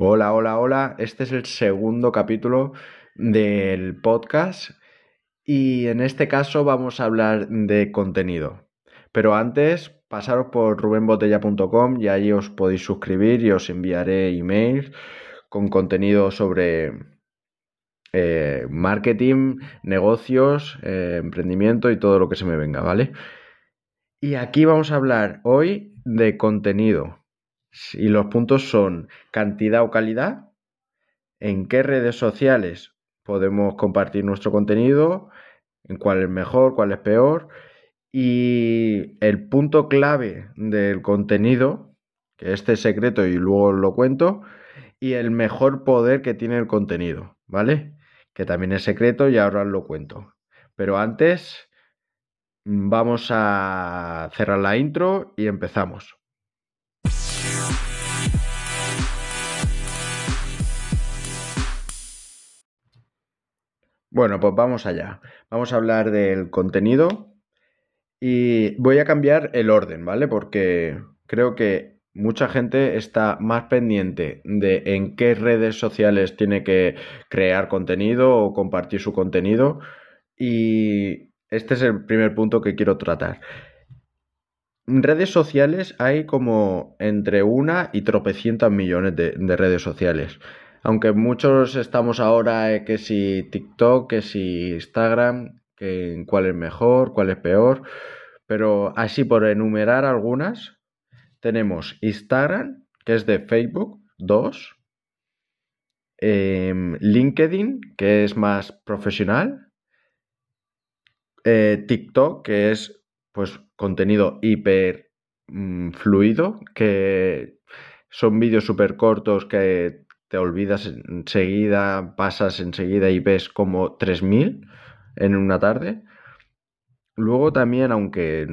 Hola, hola, hola. Este es el segundo capítulo del podcast y en este caso vamos a hablar de contenido. Pero antes, pasaros por rubenbotella.com y ahí os podéis suscribir y os enviaré emails con contenido sobre eh, marketing, negocios, eh, emprendimiento y todo lo que se me venga, ¿vale? Y aquí vamos a hablar hoy de contenido. Y los puntos son cantidad o calidad, en qué redes sociales podemos compartir nuestro contenido, en cuál es mejor, cuál es peor. Y el punto clave del contenido, que este es secreto y luego lo cuento, y el mejor poder que tiene el contenido, ¿vale? Que también es secreto y ahora lo cuento. Pero antes vamos a cerrar la intro y empezamos. Bueno, pues vamos allá. Vamos a hablar del contenido y voy a cambiar el orden, ¿vale? Porque creo que mucha gente está más pendiente de en qué redes sociales tiene que crear contenido o compartir su contenido y este es el primer punto que quiero tratar. En redes sociales hay como entre una y tropecientas millones de, de redes sociales. Aunque muchos estamos ahora eh, que si TikTok, que si Instagram, que cuál es mejor, cuál es peor. Pero así por enumerar algunas, tenemos Instagram, que es de Facebook, dos. Em, LinkedIn, que es más profesional. Eh, TikTok, que es pues contenido hiper mm, fluido, que son vídeos súper cortos que te olvidas enseguida, pasas enseguida y ves como 3.000 en una tarde. Luego también, aunque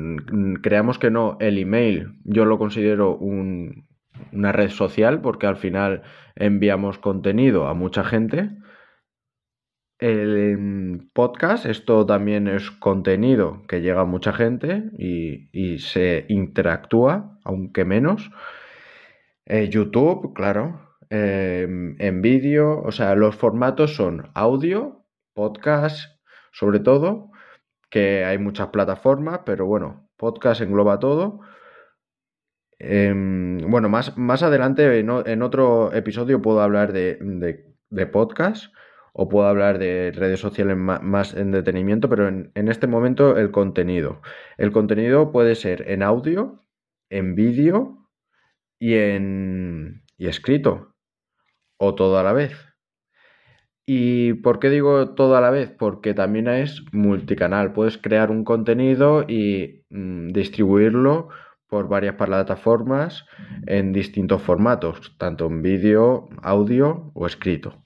creamos que no, el email yo lo considero una red social porque al final enviamos contenido a mucha gente. El podcast, esto también es contenido que llega a mucha gente y, se interactúa, aunque menos. Eh, YouTube, claro, Em, en vídeo, o sea, los formatos son audio, podcast, sobre todo, que hay muchas plataformas, pero bueno, podcast engloba todo. Em, bueno, más, más adelante en, otro episodio puedo hablar de, podcast o puedo hablar de redes sociales más, en detenimiento, pero en, en, este momento el contenido. El contenido puede ser en audio, en vídeo y en y escrito o todo a la vez. ¿Y por qué digo todo a la vez? Porque también es multicanal. Puedes crear un contenido y mm, distribuirlo por varias plataformas en distintos formatos, tanto en vídeo, audio o escrito.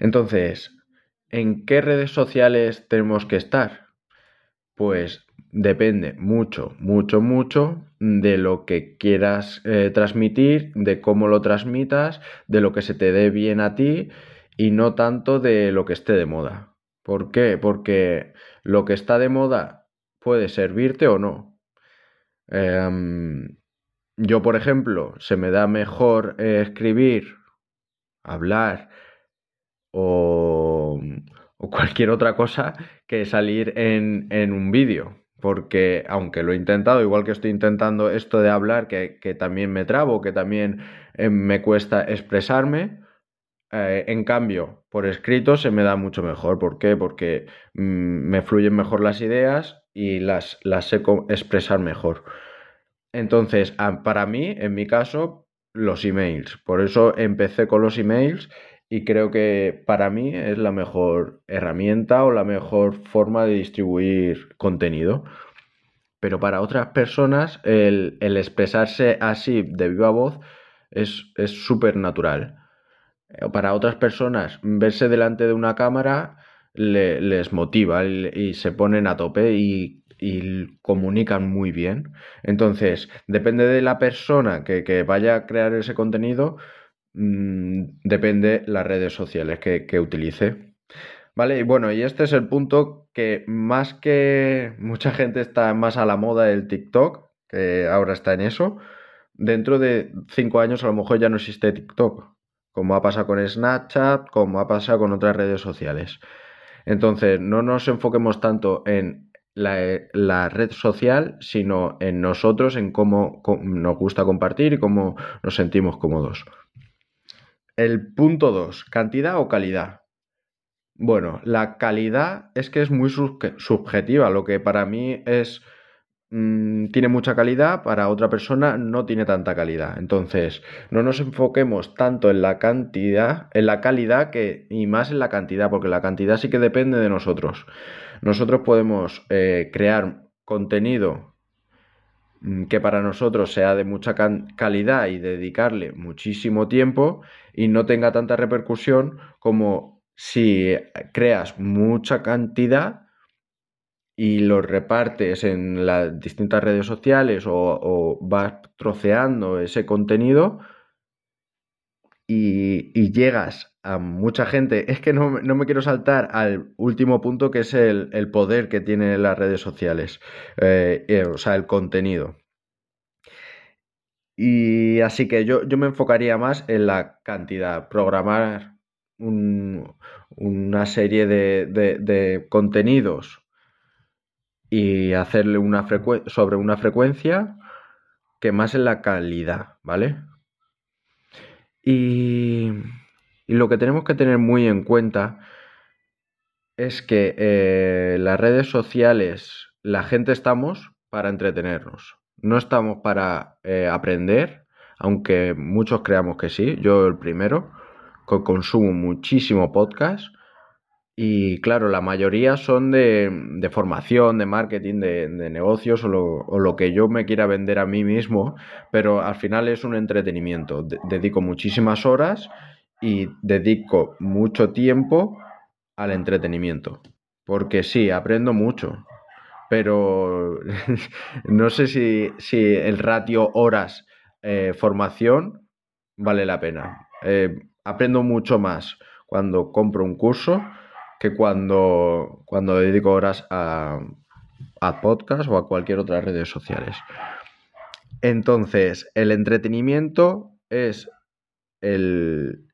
Entonces, ¿en qué redes sociales tenemos que estar? Pues depende mucho, mucho, mucho de lo que quieras eh, transmitir, de cómo lo transmitas, de lo que se te dé bien a ti y no tanto de lo que esté de moda. ¿Por qué? Porque lo que está de moda puede servirte o no. Em, yo, por ejemplo, se me da mejor eh, escribir, hablar o, cualquier otra cosa que salir en un vídeo porque aunque lo he intentado, igual que estoy intentando esto de hablar, que, también me trabo, que también eh, me cuesta expresarme, eh, en cambio, por escrito se me da mucho mejor. ¿Por qué? Porque mm, me fluyen mejor las ideas y las, las sé expresar mejor. Entonces, para mí, en mi caso, los emails. Por eso empecé con los emails y creo que para mí es la mejor herramienta o la mejor forma de distribuir contenido. Pero para otras personas el, expresarse así de viva voz es súper natural. Eh, para otras personas verse delante de una cámara les motiva y, se ponen a tope y, comunican muy bien. Entonces, depende de la persona que, que vaya a crear ese contenido, Mm, depende las redes sociales que, utilice. Vale, y bueno, y este es el punto que más que mucha gente está más a la moda del TikTok, que ahora está en eso, dentro de cinco años a lo mejor ya no existe TikTok, como ha pasado con Snapchat, como ha pasado con otras redes sociales. Entonces, no nos enfoquemos tanto en la, red social, sino en nosotros, en cómo, nos gusta compartir y cómo nos sentimos cómodos. El punto 2, cantidad o calidad. Bueno, la calidad es que es muy subjetiva. Lo que para mí es mm, tiene mucha calidad, para otra persona no tiene tanta calidad. Entonces, no nos enfoquemos tanto en la cantidad, en la calidad que, y más en la cantidad, porque la cantidad sí que depende de nosotros. Nosotros podemos eh, crear contenido que para nosotros sea de mucha calidad y dedicarle muchísimo tiempo y no tenga tanta repercusión como si creas mucha cantidad y lo repartes en las distintas redes sociales o, vas troceando ese contenido y, llegas a mucha gente. Es que no, me quiero saltar al último punto que es el, poder que tienen las redes sociales, eh, eh, o sea, el contenido. Y así que yo, yo me enfocaría más en la cantidad, programar una serie de, contenidos y hacerle una sobre una frecuencia que más en la calidad, ¿vale? Y, lo que tenemos que tener muy en cuenta es que eh, las redes sociales, la gente estamos para entretenernos, no estamos para eh, aprender, aunque muchos creamos que sí, yo el primero consumo muchísimo podcast y claro, la mayoría son de, formación, de marketing, de, negocios o lo, que yo me quiera vender a mí mismo, pero al final es un entretenimiento. dedico muchísimas horas y dedico mucho tiempo al entretenimiento, porque sí, aprendo mucho, pero no sé si, el ratio horas eh, formación vale la pena. Eh, aprendo mucho más cuando compro un curso que cuando, cuando dedico horas a, a podcast o a cualquier otra redes sociales. Entonces, el entretenimiento es el,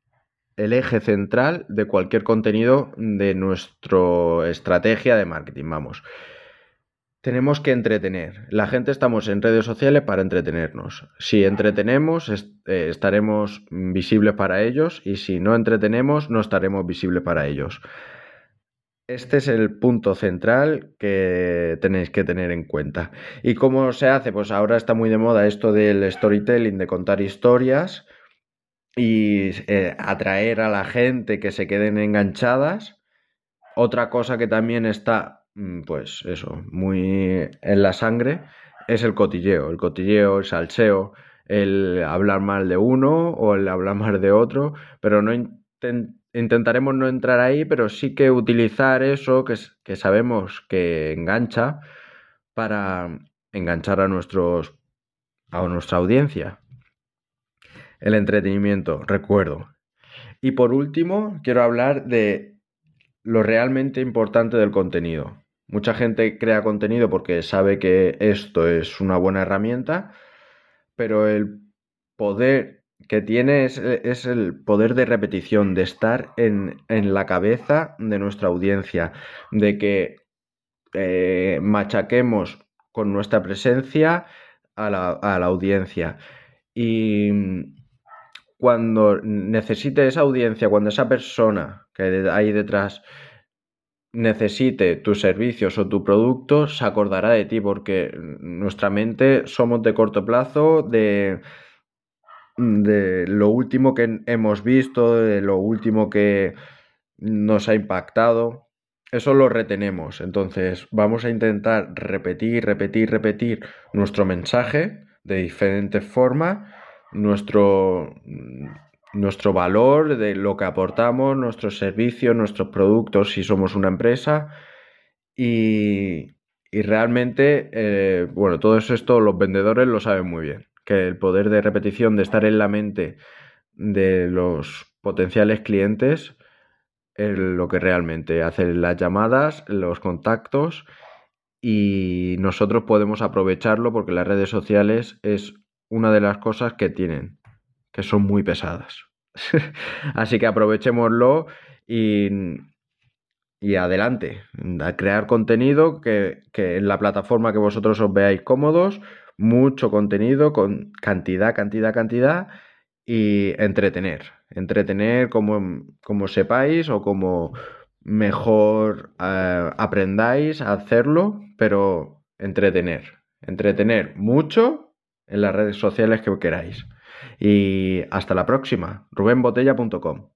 el eje central de cualquier contenido de nuestra estrategia de marketing, vamos. Tenemos que entretener. La gente estamos en redes sociales para entretenernos. Si entretenemos, eh, estaremos visibles para ellos y si no entretenemos, no estaremos visibles para ellos. Este es el punto central que tenéis que tener en cuenta. ¿Y cómo se hace? Pues ahora está muy de moda esto del storytelling, de contar historias y eh, atraer a la gente que se queden enganchadas. Otra cosa que también está Mm, pues eso, muy en la sangre, es el cotilleo, el cotilleo, el salseo, el hablar mal de uno o el hablar mal de otro, pero no intentaremos no entrar ahí, pero sí que utilizar eso que, que sabemos que engancha para enganchar a nuestros a nuestra audiencia. El entretenimiento, recuerdo. Y por último, quiero hablar de lo realmente importante del contenido. Mucha gente crea contenido porque sabe que esto es una buena herramienta, pero el poder que tiene es, el poder de repetición, de estar en, la cabeza de nuestra audiencia, de que eh, machaquemos con nuestra presencia a la, a la audiencia. Y cuando necesite esa audiencia, cuando esa persona que hay detrás necesite tus servicios o tu producto, se acordará de ti, porque nuestra mente somos de corto plazo, de, lo último que hemos visto, de lo último que nos ha impactado. Eso lo retenemos. Entonces vamos a intentar repetir, repetir, repetir nuestro mensaje de diferentes formas, nuestro nuestro valor, de lo que aportamos, nuestros servicios, nuestros productos, si somos una empresa. Y, realmente, eh, bueno, todo esto los vendedores lo saben muy bien, que el poder de repetición, de estar en la mente de los potenciales clientes, es lo que realmente hace las llamadas, los contactos y nosotros podemos aprovecharlo porque las redes sociales es una de las cosas que tienen, que son muy pesadas. Así que aprovechémoslo y, y adelante, a crear contenido que, que, en la plataforma que vosotros os veáis cómodos, mucho contenido con cantidad, cantidad, cantidad y entretener, entretener como, como sepáis o como mejor uh, aprendáis a hacerlo, pero entretener, entretener mucho en las redes sociales que queráis. Y hasta la próxima, rubenbotella.com.